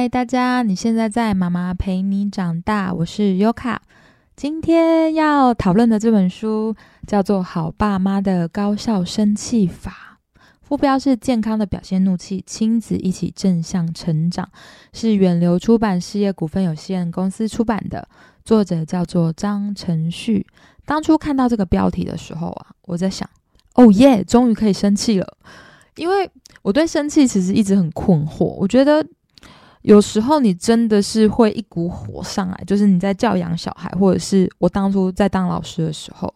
嗨，大家！你现在在妈妈陪你长大，我是优卡。今天要讨论的这本书叫做《好爸妈的高效生气法》，副标是“健康的表现怒气，亲子一起正向成长”，是远流出版事业股份有限公司出版的，作者叫做张承旭。当初看到这个标题的时候啊，我在想：哦耶，终于可以生气了！因为我对生气其实一直很困惑，我觉得。有时候你真的是会一股火上来，就是你在教养小孩，或者是我当初在当老师的时候，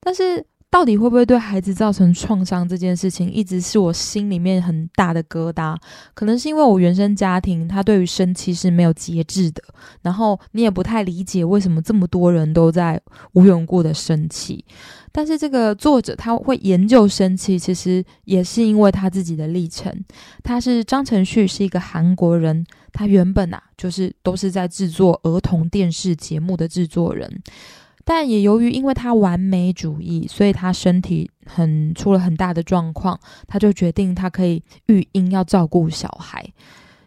但是到底会不会对孩子造成创伤这件事情，一直是我心里面很大的疙瘩。可能是因为我原生家庭，他对于生气是没有节制的，然后你也不太理解为什么这么多人都在无缘故的生气。但是这个作者他会研究生气，其实也是因为他自己的历程。他是张承旭，是一个韩国人。他原本啊，就是都是在制作儿童电视节目的制作人，但也由于因为他完美主义，所以他身体很出了很大的状况。他就决定他可以育婴，要照顾小孩。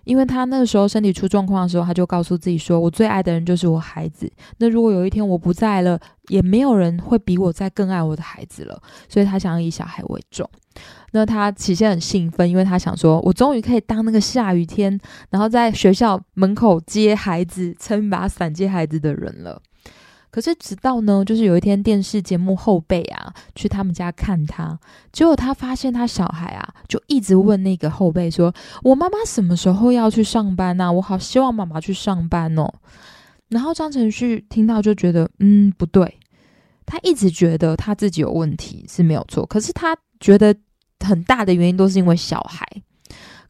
因为他那时候身体出状况的时候，他就告诉自己说：“我最爱的人就是我孩子。那如果有一天我不在了，也没有人会比我在更爱我的孩子了。”所以，他想要以小孩为重。那他起先很兴奋，因为他想说：“我终于可以当那个下雨天，然后在学校门口接孩子，撑把伞接孩子的人了。”可是直到呢，就是有一天电视节目后辈啊去他们家看他，结果他发现他小孩啊就一直问那个后辈说：“我妈妈什么时候要去上班呢？我好希望妈妈去上班哦。”然后张承旭听到就觉得嗯不对，他一直觉得他自己有问题是没有错，可是他觉得很大的原因都是因为小孩。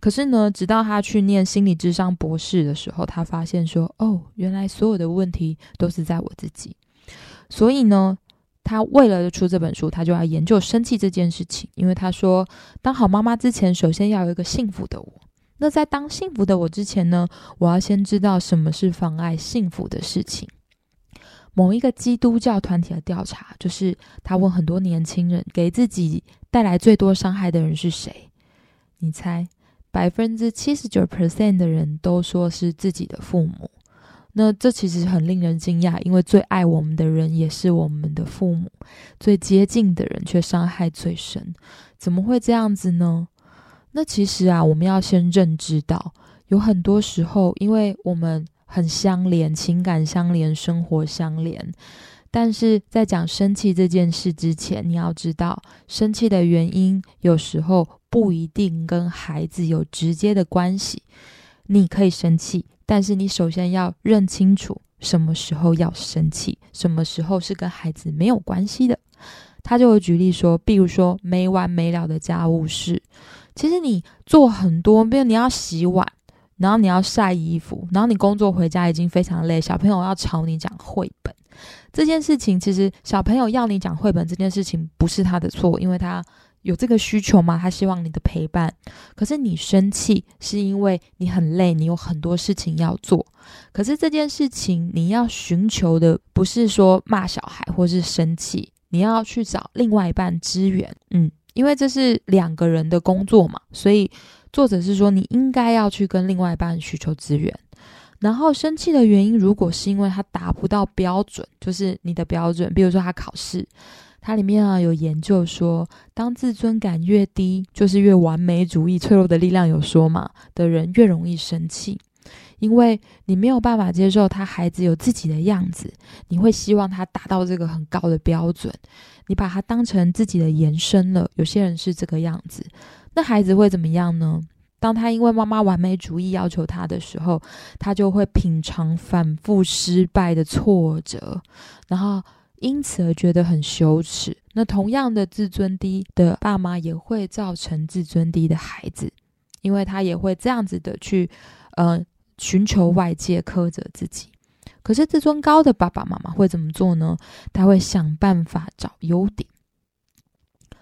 可是呢，直到他去念心理智商博士的时候，他发现说：“哦，原来所有的问题都是在我自己。”所以呢，他为了出这本书，他就要研究生气这件事情。因为他说，当好妈妈之前，首先要有一个幸福的我。那在当幸福的我之前呢，我要先知道什么是妨碍幸福的事情。某一个基督教团体的调查，就是他问很多年轻人，给自己带来最多伤害的人是谁？你猜？百分之七十九 percent 的人都说是自己的父母，那这其实很令人惊讶，因为最爱我们的人也是我们的父母，最接近的人却伤害最深，怎么会这样子呢？那其实啊，我们要先认知到，有很多时候，因为我们很相连，情感相连，生活相连。但是在讲生气这件事之前，你要知道，生气的原因有时候不一定跟孩子有直接的关系。你可以生气，但是你首先要认清楚什么时候要生气，什么时候是跟孩子没有关系的。他就会举例说，比如说没完没了的家务事，其实你做很多，比如你要洗碗，然后你要晒衣服，然后你工作回家已经非常累，小朋友要吵你讲绘本。这件事情其实小朋友要你讲绘本这件事情不是他的错，因为他有这个需求嘛，他希望你的陪伴。可是你生气是因为你很累，你有很多事情要做。可是这件事情你要寻求的不是说骂小孩或是生气，你要去找另外一半支援。嗯，因为这是两个人的工作嘛，所以作者是说你应该要去跟另外一半需求资源。然后生气的原因，如果是因为他达不到标准，就是你的标准，比如说他考试，它里面啊有研究说，当自尊感越低，就是越完美主义、脆弱的力量有说嘛的人越容易生气，因为你没有办法接受他孩子有自己的样子，你会希望他达到这个很高的标准，你把他当成自己的延伸了。有些人是这个样子，那孩子会怎么样呢？当他因为妈妈完美主义要求他的时候，他就会品尝反复失败的挫折，然后因此而觉得很羞耻。那同样的自尊低的爸妈也会造成自尊低的孩子，因为他也会这样子的去，呃，寻求外界苛责自己。可是自尊高的爸爸妈妈会怎么做呢？他会想办法找优点。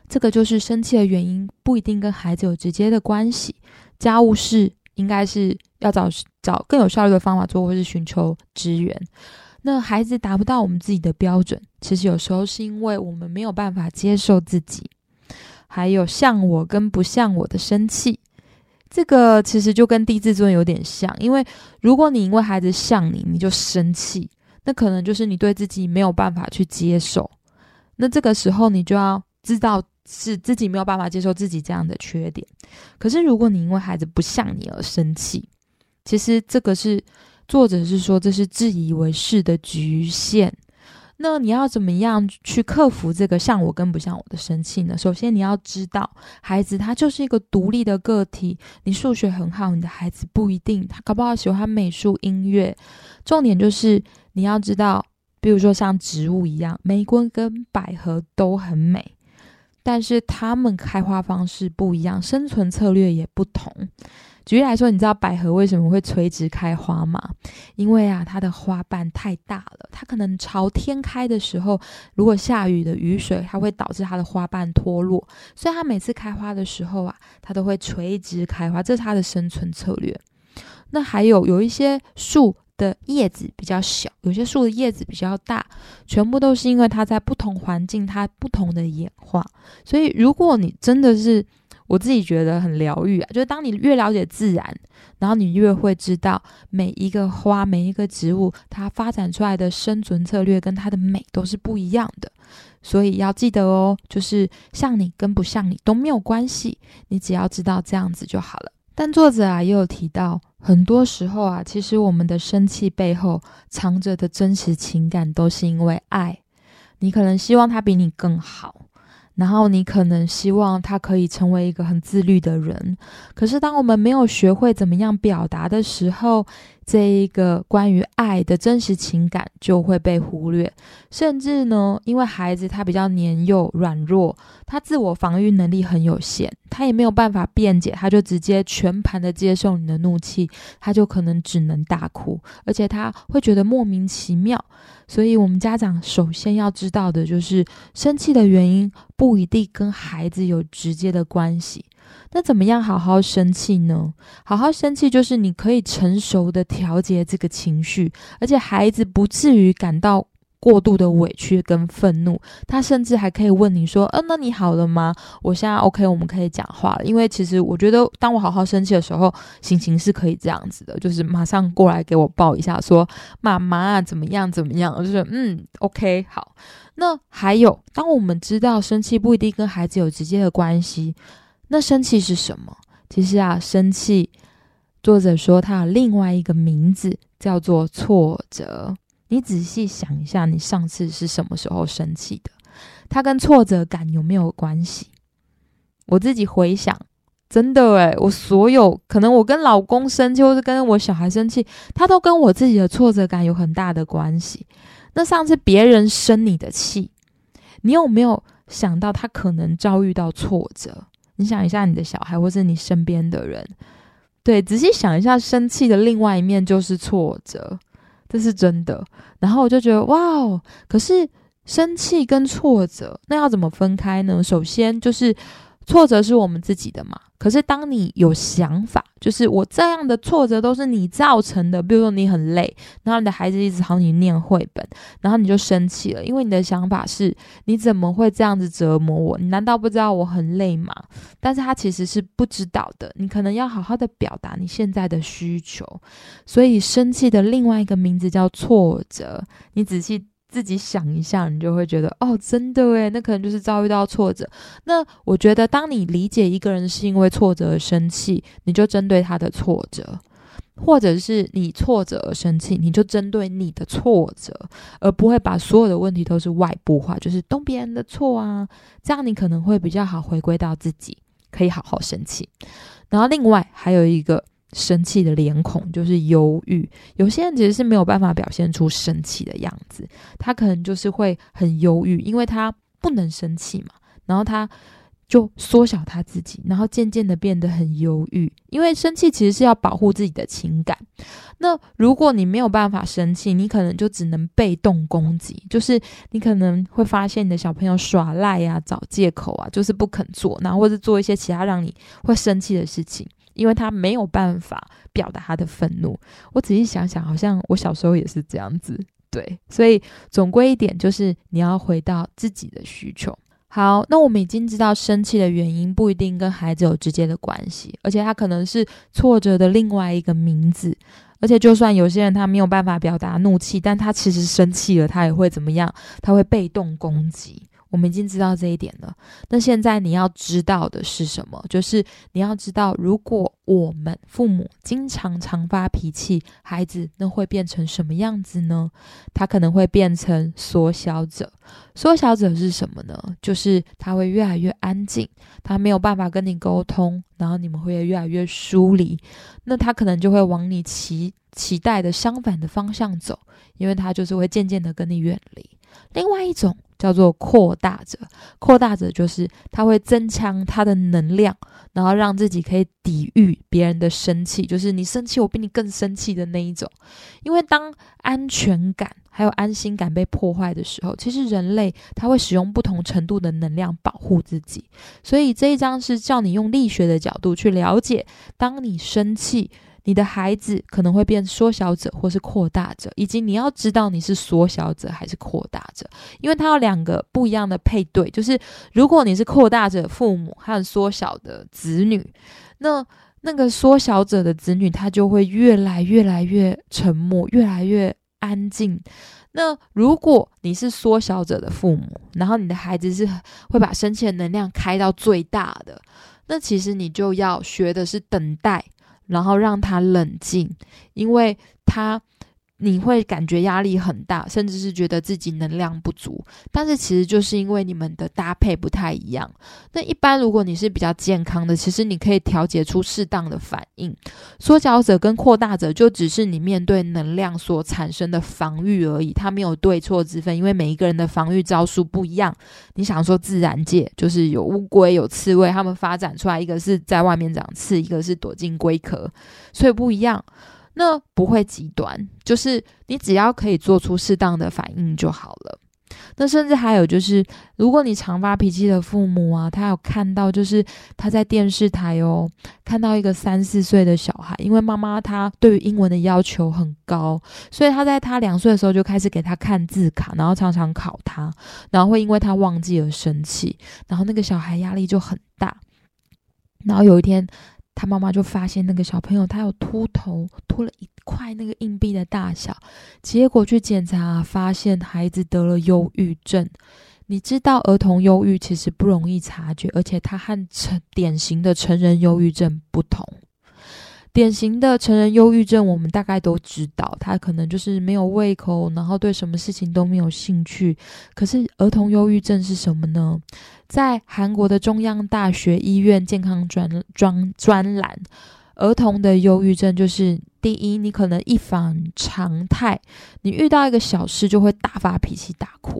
这个就是生气的原因，不一定跟孩子有直接的关系。家务事应该是要找找更有效率的方法做，或是寻求支援。那孩子达不到我们自己的标准，其实有时候是因为我们没有办法接受自己，还有像我跟不像我的生气。这个其实就跟低自尊有点像，因为如果你因为孩子像你，你就生气，那可能就是你对自己没有办法去接受。那这个时候你就要知道是自己没有办法接受自己这样的缺点。可是如果你因为孩子不像你而生气，其实这个是作者是说这是自以为是的局限。那你要怎么样去克服这个像我跟不像我的生气呢？首先你要知道，孩子他就是一个独立的个体。你数学很好，你的孩子不一定，他搞不好喜欢美术、音乐。重点就是你要知道，比如说像植物一样，玫瑰跟百合都很美，但是它们开花方式不一样，生存策略也不同。举例来说，你知道百合为什么会垂直开花吗？因为啊，它的花瓣太大了，它可能朝天开的时候，如果下雨的雨水，它会导致它的花瓣脱落，所以它每次开花的时候啊，它都会垂直开花，这是它的生存策略。那还有有一些树的叶子比较小，有些树的叶子比较大，全部都是因为它在不同环境它不同的演化。所以如果你真的是我自己觉得很疗愈啊，就是当你越了解自然，然后你越会知道每一个花、每一个植物，它发展出来的生存策略跟它的美都是不一样的。所以要记得哦，就是像你跟不像你都没有关系，你只要知道这样子就好了。但作者啊也有提到，很多时候啊，其实我们的生气背后藏着的真实情感都是因为爱。你可能希望他比你更好。然后你可能希望他可以成为一个很自律的人，可是当我们没有学会怎么样表达的时候，这一个关于爱的真实情感就会被忽略，甚至呢，因为孩子他比较年幼、软弱，他自我防御能力很有限，他也没有办法辩解，他就直接全盘的接受你的怒气，他就可能只能大哭，而且他会觉得莫名其妙。所以，我们家长首先要知道的就是，生气的原因不一定跟孩子有直接的关系。那怎么样好好生气呢？好好生气就是你可以成熟的调节这个情绪，而且孩子不至于感到过度的委屈跟愤怒。他甚至还可以问你说：“嗯，那你好了吗？我现在 OK，我们可以讲话了。”因为其实我觉得，当我好好生气的时候，心情是可以这样子的，就是马上过来给我抱一下，说：“妈妈怎么样？怎么样？”就是嗯，OK，好。那还有，当我们知道生气不一定跟孩子有直接的关系。那生气是什么？其实啊，生气，作者说它有另外一个名字，叫做挫折。你仔细想一下，你上次是什么时候生气的？它跟挫折感有没有关系？我自己回想，真的诶，我所有可能，我跟老公生气，或是跟我小孩生气，他都跟我自己的挫折感有很大的关系。那上次别人生你的气，你有没有想到他可能遭遇到挫折？你想一下，你的小孩或是你身边的人，对，仔细想一下，生气的另外一面就是挫折，这是真的。然后我就觉得，哇哦！可是生气跟挫折，那要怎么分开呢？首先就是。挫折是我们自己的嘛？可是当你有想法，就是我这样的挫折都是你造成的。比如说你很累，然后你的孩子一直吵你念绘本，然后你就生气了，因为你的想法是你怎么会这样子折磨我？你难道不知道我很累吗？但是他其实是不知道的。你可能要好好的表达你现在的需求。所以生气的另外一个名字叫挫折。你仔细。自己想一下，你就会觉得哦，真的诶，那可能就是遭遇到挫折。那我觉得，当你理解一个人是因为挫折而生气，你就针对他的挫折；或者是你挫折而生气，你就针对你的挫折，而不会把所有的问题都是外部化，就是都别人的错啊。这样你可能会比较好回归到自己，可以好好生气。然后另外还有一个。生气的脸孔就是忧郁，有些人其实是没有办法表现出生气的样子，他可能就是会很忧郁，因为他不能生气嘛，然后他就缩小他自己，然后渐渐的变得很忧郁，因为生气其实是要保护自己的情感。那如果你没有办法生气，你可能就只能被动攻击，就是你可能会发现你的小朋友耍赖呀、找借口啊，就是不肯做，然后或者做一些其他让你会生气的事情。因为他没有办法表达他的愤怒，我仔细想想，好像我小时候也是这样子。对，所以总归一点就是你要回到自己的需求。好，那我们已经知道生气的原因不一定跟孩子有直接的关系，而且他可能是挫折的另外一个名字。而且，就算有些人他没有办法表达怒气，但他其实生气了，他也会怎么样？他会被动攻击。我们已经知道这一点了。那现在你要知道的是什么？就是你要知道，如果我们父母经常常发脾气，孩子那会变成什么样子呢？他可能会变成缩小者。缩小者是什么呢？就是他会越来越安静，他没有办法跟你沟通，然后你们会越来越疏离。那他可能就会往你期期待的相反的方向走，因为他就是会渐渐的跟你远离。另外一种。叫做扩大者，扩大者就是他会增强他的能量，然后让自己可以抵御别人的生气，就是你生气，我比你更生气的那一种。因为当安全感还有安心感被破坏的时候，其实人类他会使用不同程度的能量保护自己。所以这一章是叫你用力学的角度去了解，当你生气。你的孩子可能会变缩小者或是扩大者，以及你要知道你是缩小者还是扩大者，因为它有两个不一样的配对。就是如果你是扩大者父母和缩小的子女，那那个缩小者的子女他就会越来越来越沉默，越来越安静。那如果你是缩小者的父母，然后你的孩子是会把生气的能量开到最大的，那其实你就要学的是等待。然后让他冷静，因为他。你会感觉压力很大，甚至是觉得自己能量不足，但是其实就是因为你们的搭配不太一样。那一般如果你是比较健康的，其实你可以调节出适当的反应。缩小者跟扩大者就只是你面对能量所产生的防御而已，它没有对错之分，因为每一个人的防御招数不一样。你想说自然界就是有乌龟有刺猬，他们发展出来一个是在外面长刺，一个是躲进龟壳，所以不一样。那不会极端，就是你只要可以做出适当的反应就好了。那甚至还有就是，如果你常发脾气的父母啊，他有看到，就是他在电视台哦，看到一个三四岁的小孩，因为妈妈她对于英文的要求很高，所以他在他两岁的时候就开始给他看字卡，然后常常考他，然后会因为他忘记而生气，然后那个小孩压力就很大，然后有一天。他妈妈就发现那个小朋友他有秃头，秃了一块那个硬币的大小，结果去检查发现孩子得了忧郁症。你知道儿童忧郁其实不容易察觉，而且它和成典型的成人忧郁症不同。典型的成人忧郁症，我们大概都知道，他可能就是没有胃口，然后对什么事情都没有兴趣。可是儿童忧郁症是什么呢？在韩国的中央大学医院健康专专专栏，儿童的忧郁症就是第一，你可能一反常态，你遇到一个小事就会大发脾气大哭，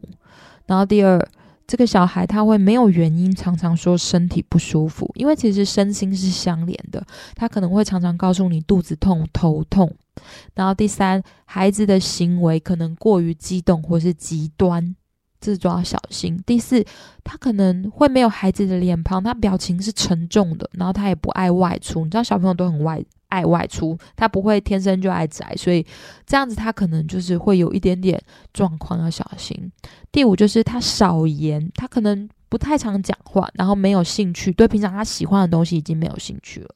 然后第二。这个小孩他会没有原因，常常说身体不舒服，因为其实身心是相连的。他可能会常常告诉你肚子痛、头痛。然后第三，孩子的行为可能过于激动或是极端，这都要小心。第四，他可能会没有孩子的脸庞，他表情是沉重的，然后他也不爱外出。你知道小朋友都很外。爱外出，他不会天生就爱宅，所以这样子他可能就是会有一点点状况要小心。第五就是他少言，他可能不太常讲话，然后没有兴趣，对平常他喜欢的东西已经没有兴趣了。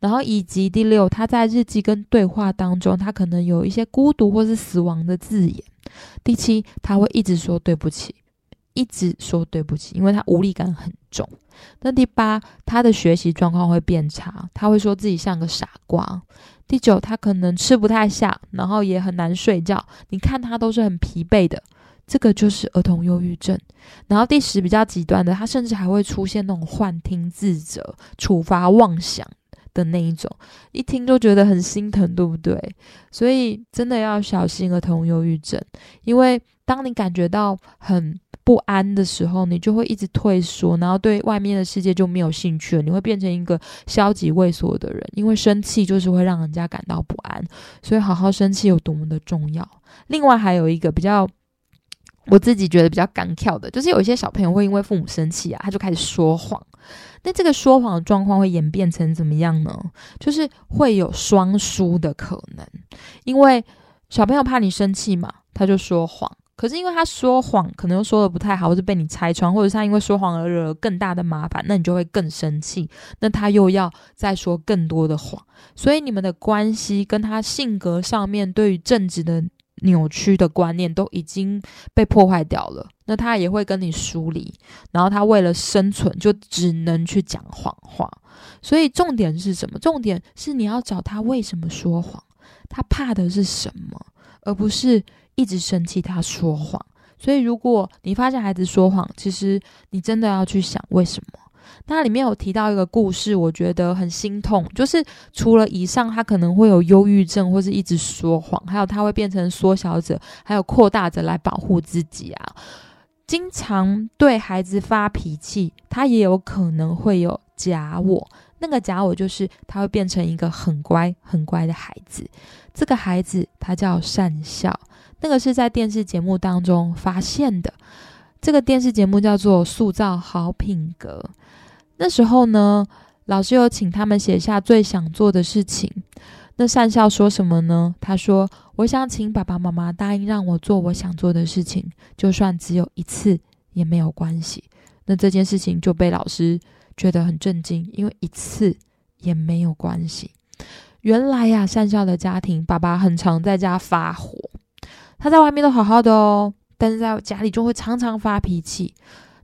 然后以及第六，他在日记跟对话当中，他可能有一些孤独或是死亡的字眼。第七，他会一直说对不起。一直说对不起，因为他无力感很重。那第八，他的学习状况会变差，他会说自己像个傻瓜。第九，他可能吃不太下，然后也很难睡觉。你看他都是很疲惫的，这个就是儿童忧郁症。然后第十，比较极端的，他甚至还会出现那种幻听、自责、处罚、妄想的那一种，一听就觉得很心疼，对不对？所以真的要小心儿童忧郁症，因为当你感觉到很不安的时候，你就会一直退缩，然后对外面的世界就没有兴趣了。你会变成一个消极畏缩的人，因为生气就是会让人家感到不安，所以好好生气有多么的重要。另外还有一个比较，我自己觉得比较干跳的，就是有一些小朋友会因为父母生气啊，他就开始说谎。那这个说谎的状况会演变成怎么样呢？就是会有双输的可能，因为小朋友怕你生气嘛，他就说谎。可是因为他说谎，可能又说的不太好，或是被你拆穿，或者他因为说谎而惹了更大的麻烦，那你就会更生气。那他又要再说更多的谎，所以你们的关系跟他性格上面对于正直的扭曲的观念都已经被破坏掉了。那他也会跟你疏离，然后他为了生存就只能去讲谎话。所以重点是什么？重点是你要找他为什么说谎，他怕的是什么，而不是。一直生气，他说谎。所以，如果你发现孩子说谎，其实你真的要去想为什么。那里面有提到一个故事，我觉得很心痛。就是除了以上，他可能会有忧郁症，或是一直说谎，还有他会变成缩小者，还有扩大者来保护自己啊。经常对孩子发脾气，他也有可能会有假我。那个假我就是他会变成一个很乖、很乖的孩子。这个孩子他叫善笑。那个是在电视节目当中发现的，这个电视节目叫做《塑造好品格》。那时候呢，老师有请他们写下最想做的事情。那善孝说什么呢？他说：“我想请爸爸妈妈答应让我做我想做的事情，就算只有一次也没有关系。”那这件事情就被老师觉得很震惊，因为一次也没有关系。原来呀，善孝的家庭，爸爸很常在家发火。他在外面都好好的哦，但是在家里就会常常发脾气。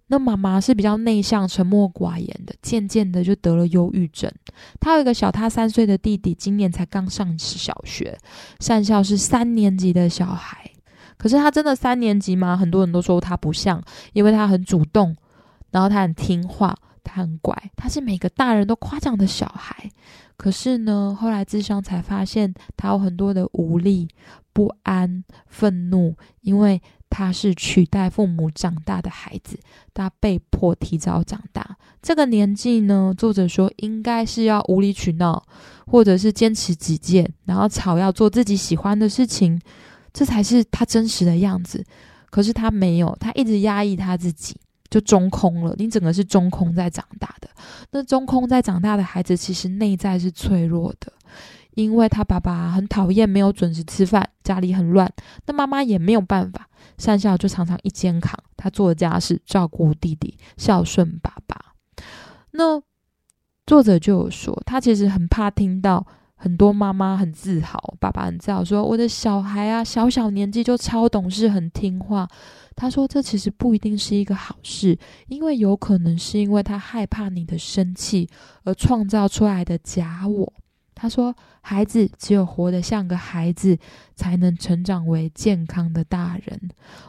那妈妈是比较内向、沉默寡言的，渐渐的就得了忧郁症。他有一个小他三岁的弟弟，今年才刚上小学。善校是三年级的小孩，可是他真的三年级吗？很多人都说他不像，因为他很主动，然后他很听话，他很乖，他是每个大人都夸奖的小孩。可是呢，后来智商才发现，他有很多的无力、不安、愤怒，因为他是取代父母长大的孩子，他被迫提早长大。这个年纪呢，作者说应该是要无理取闹，或者是坚持己见，然后吵要做自己喜欢的事情，这才是他真实的样子。可是他没有，他一直压抑他自己。就中空了，你整个是中空在长大的。那中空在长大的孩子，其实内在是脆弱的，因为他爸爸很讨厌没有准时吃饭，家里很乱，那妈妈也没有办法，善孝就常常一肩扛，他做家事，照顾弟弟，孝顺爸爸。那作者就有说，他其实很怕听到。很多妈妈很自豪，爸爸很自豪，说我的小孩啊，小小年纪就超懂事，很听话。他说这其实不一定是一个好事，因为有可能是因为他害怕你的生气而创造出来的假我。他说，孩子只有活得像个孩子，才能成长为健康的大人。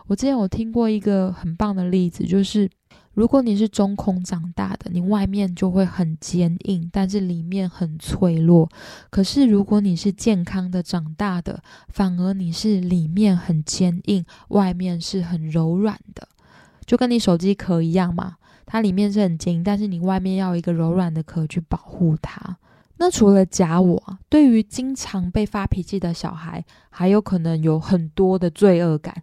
我之前有听过一个很棒的例子，就是。如果你是中空长大的，你外面就会很坚硬，但是里面很脆弱。可是如果你是健康的长大的，反而你是里面很坚硬，外面是很柔软的，就跟你手机壳一样嘛，它里面是很坚硬，但是你外面要一个柔软的壳去保护它。那除了假我，对于经常被发脾气的小孩，还有可能有很多的罪恶感，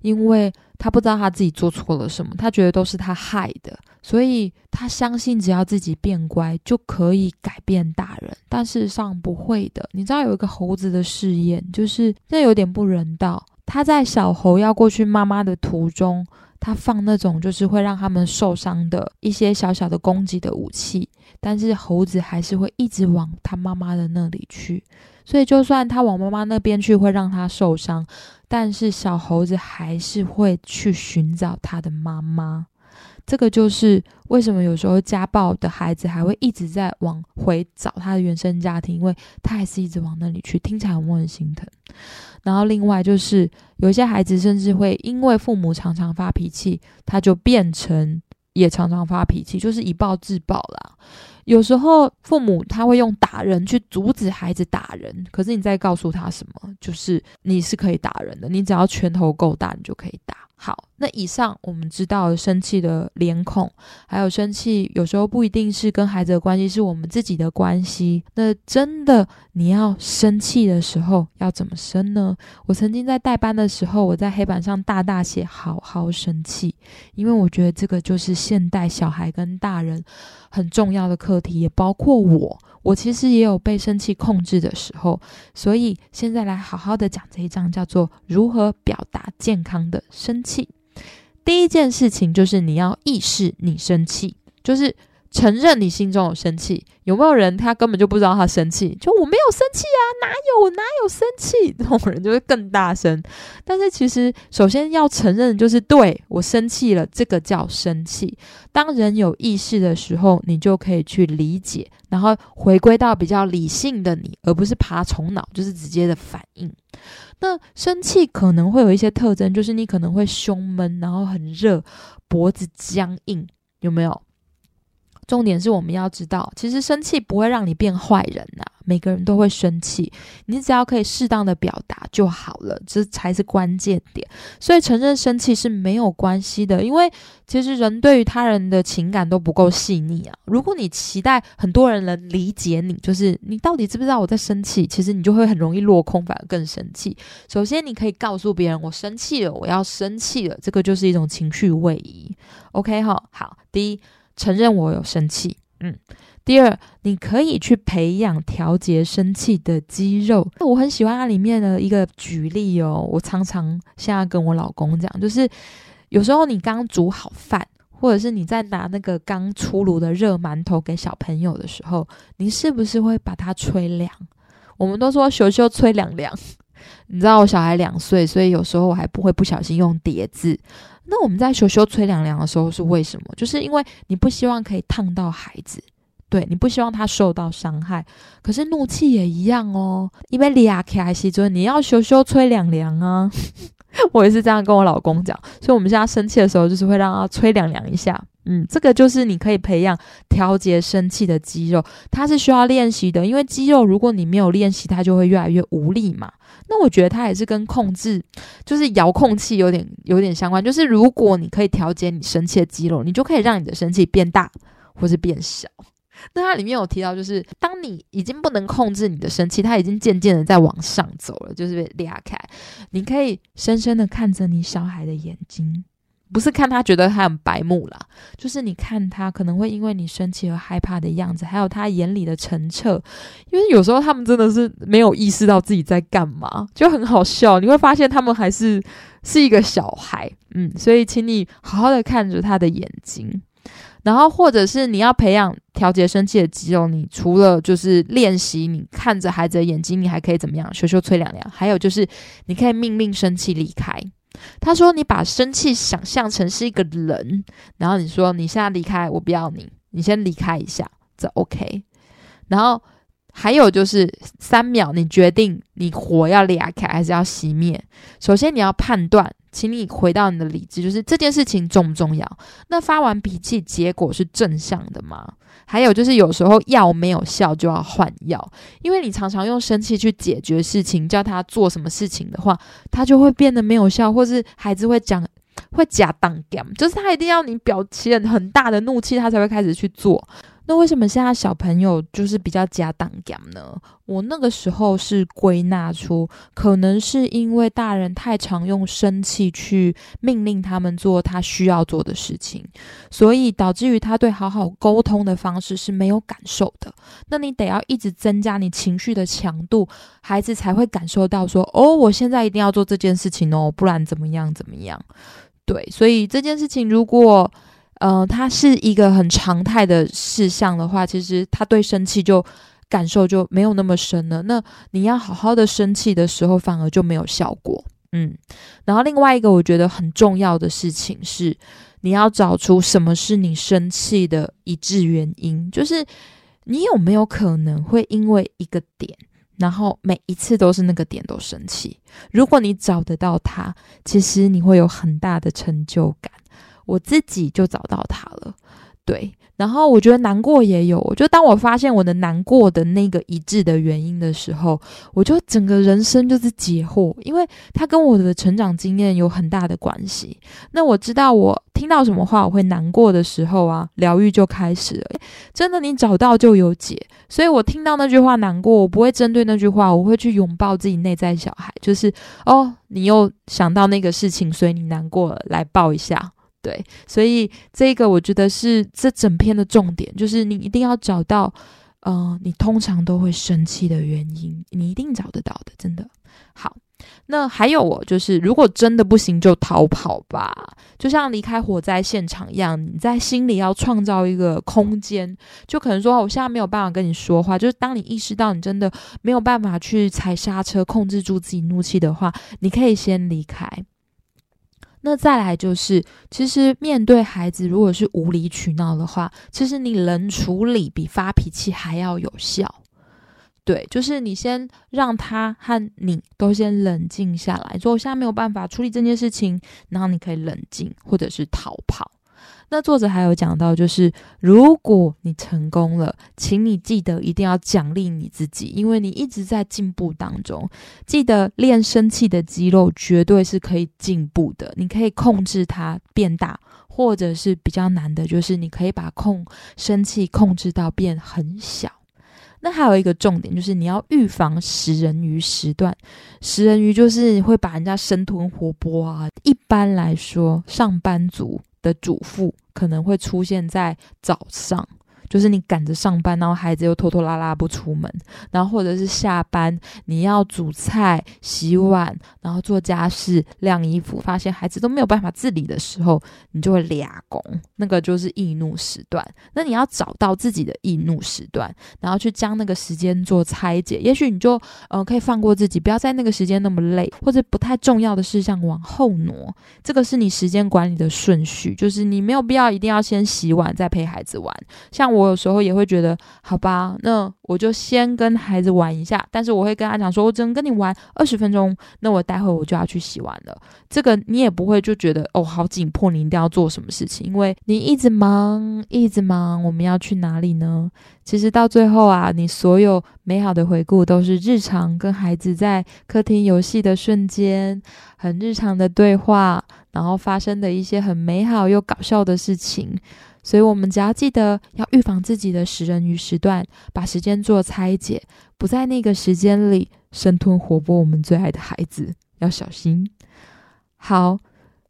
因为他不知道他自己做错了什么，他觉得都是他害的，所以他相信只要自己变乖就可以改变大人，但事实上不会的。你知道有一个猴子的试验，就是这有点不人道，他在小猴要过去妈妈的途中。他放那种就是会让他们受伤的一些小小的攻击的武器，但是猴子还是会一直往他妈妈的那里去。所以就算他往妈妈那边去会让他受伤，但是小猴子还是会去寻找他的妈妈。这个就是为什么有时候家暴的孩子还会一直在往回找他的原生家庭，因为他还是一直往那里去。听起来我很心疼。然后另外就是，有些孩子甚至会因为父母常常发脾气，他就变成也常常发脾气，就是以暴制暴啦。有时候父母他会用打人去阻止孩子打人，可是你在告诉他什么？就是你是可以打人的，你只要拳头够大，你就可以打。好，那以上我们知道生气的脸孔，还有生气有时候不一定是跟孩子的关系，是我们自己的关系。那真的你要生气的时候要怎么生呢？我曾经在代班的时候，我在黑板上大大写“好好生气”，因为我觉得这个就是现代小孩跟大人很重要的课课题，也包括我。我其实也有被生气控制的时候，所以现在来好好的讲这一章，叫做如何表达健康的生气。第一件事情就是你要意识你生气，就是。承认你心中有生气，有没有人他根本就不知道他生气？就我没有生气啊，哪有哪有生气？这种人就会更大声。但是其实，首先要承认就是对我生气了，这个叫生气。当人有意识的时候，你就可以去理解，然后回归到比较理性的你，而不是爬虫脑，就是直接的反应。那生气可能会有一些特征，就是你可能会胸闷，然后很热，脖子僵硬，有没有？重点是我们要知道，其实生气不会让你变坏人呐。每个人都会生气，你只要可以适当的表达就好了，这才是关键点。所以承认生气是没有关系的，因为其实人对于他人的情感都不够细腻啊。如果你期待很多人能理解你，就是你到底知不知道我在生气，其实你就会很容易落空，反而更生气。首先，你可以告诉别人我生气了，我要生气了，这个就是一种情绪位移。OK 哈，好，第一。承认我有生气，嗯。第二，你可以去培养调节生气的肌肉。我很喜欢它里面的一个举例哦。我常常现在跟我老公讲，就是有时候你刚煮好饭，或者是你在拿那个刚出炉的热馒头给小朋友的时候，你是不是会把它吹凉？我们都说咻咻吹凉凉。你知道我小孩两岁，所以有时候我还不会不小心用叠字。那我们在羞羞吹凉凉的时候是为什么？就是因为你不希望可以烫到孩子，对你不希望他受到伤害。可是怒气也一样哦，因为俩开西尊，你要羞羞吹凉凉啊。我也是这样跟我老公讲，所以我们现在生气的时候，就是会让他吹凉凉一下。嗯，这个就是你可以培养调节生气的肌肉，它是需要练习的。因为肌肉如果你没有练习，它就会越来越无力嘛。那我觉得它也是跟控制，就是遥控器有点有点相关。就是如果你可以调节你生气的肌肉，你就可以让你的生气变大或是变小。那它里面有提到，就是当你已经不能控制你的生气，它已经渐渐的在往上走了，就是被裂开。你可以深深的看着你小孩的眼睛。不是看他觉得他很白目啦，就是你看他可能会因为你生气而害怕的样子，还有他眼里的澄澈，因为有时候他们真的是没有意识到自己在干嘛，就很好笑。你会发现他们还是是一个小孩，嗯，所以请你好好的看着他的眼睛，然后或者是你要培养调节生气的肌肉，你除了就是练习你看着孩子的眼睛，你还可以怎么样？羞羞吹凉凉，还有就是你可以命令生气离开。他说：“你把生气想象成是一个人，然后你说你现在离开，我不要你，你先离开一下，这 OK。然后还有就是三秒，你决定你火要裂开还是要熄灭。首先你要判断。”请你回到你的理智，就是这件事情重不重要？那发完脾气，结果是正向的吗？还有就是有时候药没有效就要换药，因为你常常用生气去解决事情，叫他做什么事情的话，他就会变得没有效，或是孩子会讲会假当 g 就是他一定要你表现很大的怒气，他才会开始去做。那为什么现在小朋友就是比较加档感呢？我那个时候是归纳出，可能是因为大人太常用生气去命令他们做他需要做的事情，所以导致于他对好好沟通的方式是没有感受的。那你得要一直增加你情绪的强度，孩子才会感受到说，哦，我现在一定要做这件事情哦，不然怎么样怎么样？对，所以这件事情如果。呃，它是一个很常态的事项的话，其实他对生气就感受就没有那么深了。那你要好好的生气的时候，反而就没有效果。嗯，然后另外一个我觉得很重要的事情是，你要找出什么是你生气的一致原因，就是你有没有可能会因为一个点，然后每一次都是那个点都生气。如果你找得到它，其实你会有很大的成就感。我自己就找到他了，对，然后我觉得难过也有，就当我发现我的难过的那个一致的原因的时候，我就整个人生就是解惑，因为他跟我的成长经验有很大的关系。那我知道我听到什么话我会难过的时候啊，疗愈就开始了。真的，你找到就有解，所以我听到那句话难过，我不会针对那句话，我会去拥抱自己内在小孩，就是哦，你又想到那个事情，所以你难过了，来抱一下。对，所以这个我觉得是这整篇的重点，就是你一定要找到，呃，你通常都会生气的原因，你一定找得到的，真的好。那还有我就是，如果真的不行，就逃跑吧，就像离开火灾现场一样，你在心里要创造一个空间，就可能说，我现在没有办法跟你说话，就是当你意识到你真的没有办法去踩刹车，控制住自己怒气的话，你可以先离开。那再来就是，其实面对孩子，如果是无理取闹的话，其实你冷处理比发脾气还要有效。对，就是你先让他和你都先冷静下来，说我现在没有办法处理这件事情，然后你可以冷静或者是逃跑。那作者还有讲到，就是如果你成功了，请你记得一定要奖励你自己，因为你一直在进步当中。记得练生气的肌肉绝对是可以进步的，你可以控制它变大，或者是比较难的，就是你可以把控生气控制到变很小。那还有一个重点，就是你要预防食人鱼时段。食人鱼就是会把人家生吞活剥啊。一般来说，上班族的主妇可能会出现在早上。就是你赶着上班，然后孩子又拖拖拉拉不出门，然后或者是下班你要煮菜、洗碗，然后做家事、晾衣服，发现孩子都没有办法自理的时候，你就会俩工，那个就是易怒时段。那你要找到自己的易怒时段，然后去将那个时间做拆解。也许你就呃可以放过自己，不要在那个时间那么累，或者不太重要的事项往后挪。这个是你时间管理的顺序，就是你没有必要一定要先洗碗再陪孩子玩。像我。我有时候也会觉得，好吧，那我就先跟孩子玩一下，但是我会跟他讲说，我只能跟你玩二十分钟，那我待会我就要去洗碗了。这个你也不会就觉得哦，好紧迫，你一定要做什么事情，因为你一直忙，一直忙，我们要去哪里呢？其实到最后啊，你所有美好的回顾都是日常跟孩子在客厅游戏的瞬间，很日常的对话，然后发生的一些很美好又搞笑的事情。所以，我们只要记得要预防自己的食人鱼时段，把时间做拆解，不在那个时间里生吞活剥我们最爱的孩子，要小心。好，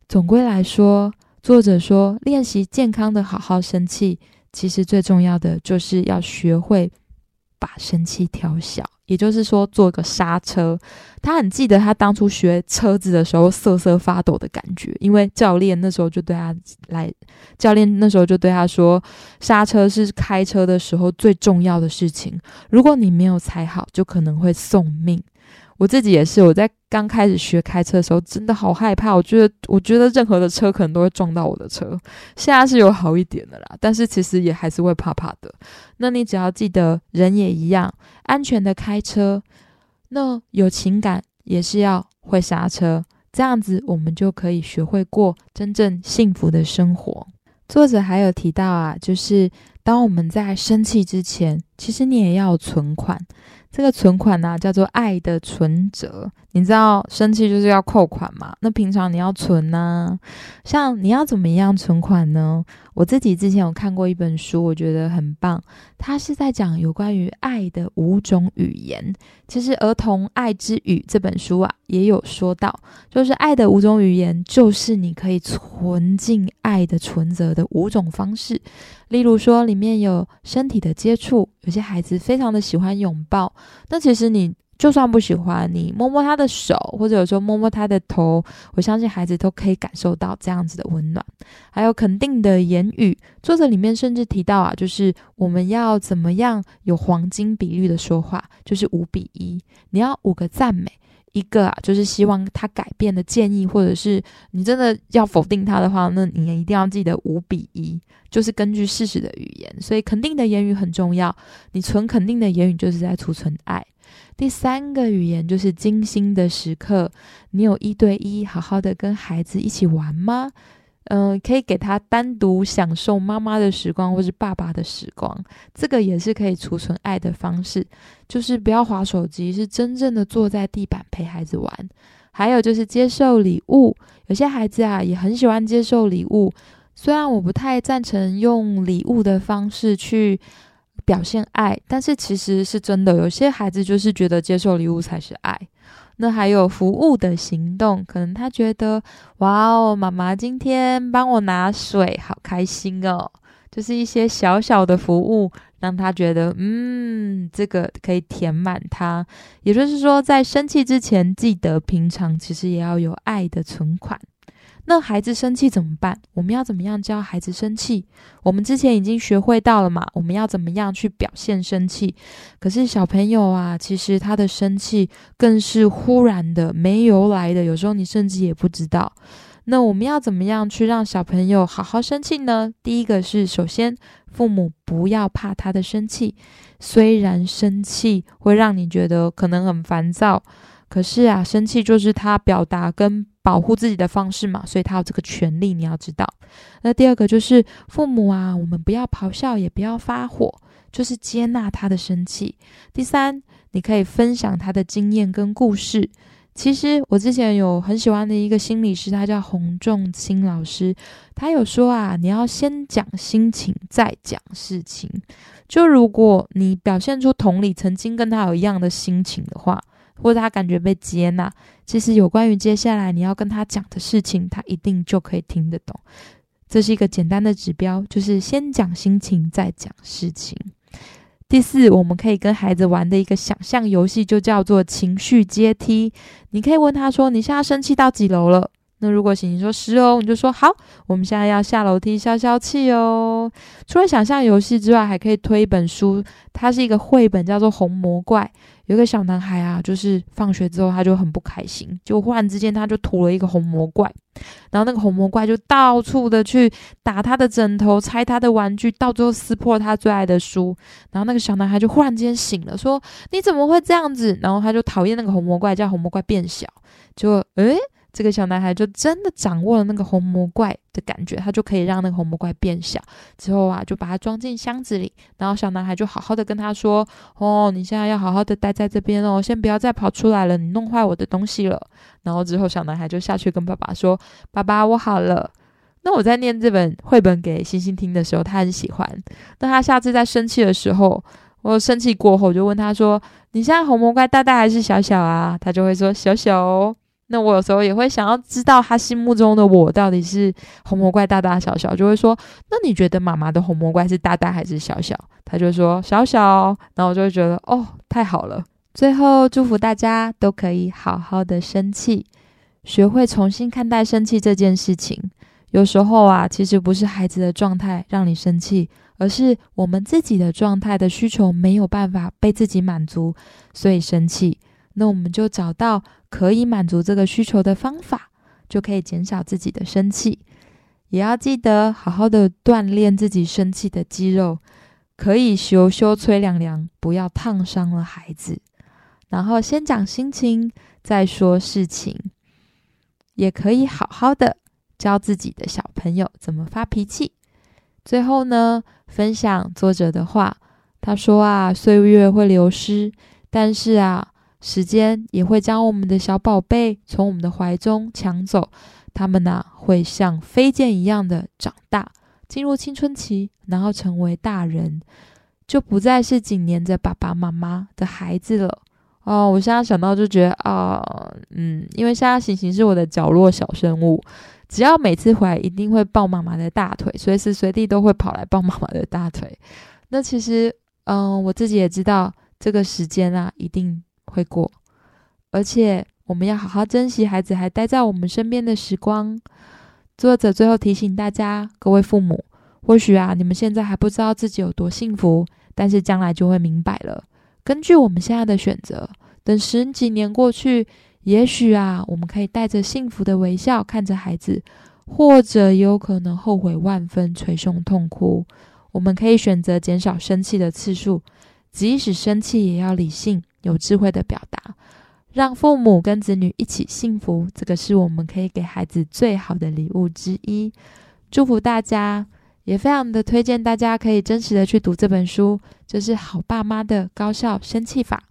总归来说，作者说，练习健康的好好生气，其实最重要的就是要学会把生气调小。也就是说，做个刹车。他很记得他当初学车子的时候瑟瑟发抖的感觉，因为教练那时候就对他来，教练那时候就对他说，刹车是开车的时候最重要的事情。如果你没有踩好，就可能会送命。我自己也是，我在刚开始学开车的时候，真的好害怕。我觉得，我觉得任何的车可能都会撞到我的车。现在是有好一点的啦，但是其实也还是会怕怕的。那你只要记得，人也一样，安全的开车，那有情感也是要会刹车，这样子我们就可以学会过真正幸福的生活。作者还有提到啊，就是当我们在生气之前，其实你也要存款。这个存款呢，叫做爱的存折。你知道生气就是要扣款嘛？那平常你要存呢？像你要怎么样存款呢？我自己之前有看过一本书，我觉得很棒。它是在讲有关于爱的五种语言。其实《儿童爱之语》这本书啊，也有说到，就是爱的五种语言，就是你可以存进爱的存折的五种方式。例如说，里面有身体的接触，些孩子非常的喜欢拥抱。那其实你。就算不喜欢你摸摸他的手，或者有时候摸摸他的头，我相信孩子都可以感受到这样子的温暖。还有肯定的言语，作者里面甚至提到啊，就是我们要怎么样有黄金比率的说话，就是五比一。你要五个赞美，一个啊就是希望他改变的建议，或者是你真的要否定他的话，那你也一定要记得五比一，就是根据事实的语言。所以肯定的言语很重要，你存肯定的言语就是在储存爱。第三个语言就是精心的时刻，你有一对一好好的跟孩子一起玩吗？嗯，可以给他单独享受妈妈的时光，或是爸爸的时光，这个也是可以储存爱的方式。就是不要划手机，是真正的坐在地板陪孩子玩。还有就是接受礼物，有些孩子啊也很喜欢接受礼物，虽然我不太赞成用礼物的方式去。表现爱，但是其实是真的，有些孩子就是觉得接受礼物才是爱。那还有服务的行动，可能他觉得哇哦，妈妈今天帮我拿水，好开心哦。就是一些小小的服务，让他觉得嗯，这个可以填满他。也就是说，在生气之前，记得平常其实也要有爱的存款。那孩子生气怎么办？我们要怎么样教孩子生气？我们之前已经学会到了嘛？我们要怎么样去表现生气？可是小朋友啊，其实他的生气更是忽然的、没由来的，有时候你甚至也不知道。那我们要怎么样去让小朋友好好生气呢？第一个是，首先父母不要怕他的生气，虽然生气会让你觉得可能很烦躁，可是啊，生气就是他表达跟。保护自己的方式嘛，所以他有这个权利，你要知道。那第二个就是父母啊，我们不要咆哮，也不要发火，就是接纳他的生气。第三，你可以分享他的经验跟故事。其实我之前有很喜欢的一个心理师，他叫洪仲清老师，他有说啊，你要先讲心情，再讲事情。就如果你表现出同理，曾经跟他有一样的心情的话。或者他感觉被接纳，其实有关于接下来你要跟他讲的事情，他一定就可以听得懂。这是一个简单的指标，就是先讲心情，再讲事情。第四，我们可以跟孩子玩的一个想象游戏，就叫做情绪阶梯。你可以问他说：“你现在生气到几楼了？”那如果行，你说是哦，你就说好，我们现在要下楼梯消消气哦。除了想象游戏之外，还可以推一本书，它是一个绘本，叫做《红魔怪》。有个小男孩啊，就是放学之后他就很不开心，就忽然之间他就吐了一个红魔怪，然后那个红魔怪就到处的去打他的枕头，拆他的玩具，到最后撕破他最爱的书。然后那个小男孩就忽然间醒了，说：“你怎么会这样子？”然后他就讨厌那个红魔怪，叫红魔怪变小。就诶。这个小男孩就真的掌握了那个红魔怪的感觉，他就可以让那个红魔怪变小。之后啊，就把它装进箱子里，然后小男孩就好好的跟他说：“哦，你现在要好好的待在这边哦，先不要再跑出来了，你弄坏我的东西了。”然后之后小男孩就下去跟爸爸说：“爸爸，我好了。”那我在念这本绘本给星星听的时候，他很喜欢。那他下次在生气的时候，我生气过后就问他说：“你现在红魔怪大大还是小小啊？”他就会说：“小小。”那我有时候也会想要知道他心目中的我到底是红魔怪大大小小，就会说：那你觉得妈妈的红魔怪是大大还是小小？他就说小小，然后我就会觉得哦，太好了。最后祝福大家都可以好好的生气，学会重新看待生气这件事情。有时候啊，其实不是孩子的状态让你生气，而是我们自己的状态的需求没有办法被自己满足，所以生气。那我们就找到可以满足这个需求的方法，就可以减少自己的生气。也要记得好好的锻炼自己生气的肌肉，可以修修吹凉凉，不要烫伤了孩子。然后先讲心情，再说事情，也可以好好的教自己的小朋友怎么发脾气。最后呢，分享作者的话，他说啊，岁月会流失，但是啊。时间也会将我们的小宝贝从我们的怀中抢走，他们呐会像飞剑一样的长大，进入青春期，然后成为大人，就不再是紧黏着爸爸妈妈的孩子了。哦，我现在想到就觉得啊，嗯，因为现在行行是我的角落小生物，只要每次回来一定会抱妈妈的大腿，随时随地都会跑来抱妈妈的大腿。那其实，嗯，我自己也知道这个时间啊，一定。会过，而且我们要好好珍惜孩子还待在我们身边的时光。作者最后提醒大家，各位父母，或许啊，你们现在还不知道自己有多幸福，但是将来就会明白了。根据我们现在的选择，等十几年过去，也许啊，我们可以带着幸福的微笑看着孩子，或者有可能后悔万分，捶胸痛哭。我们可以选择减少生气的次数，即使生气也要理性。有智慧的表达，让父母跟子女一起幸福，这个是我们可以给孩子最好的礼物之一。祝福大家，也非常的推荐大家可以真实的去读这本书，就是《好爸妈的高效生气法》。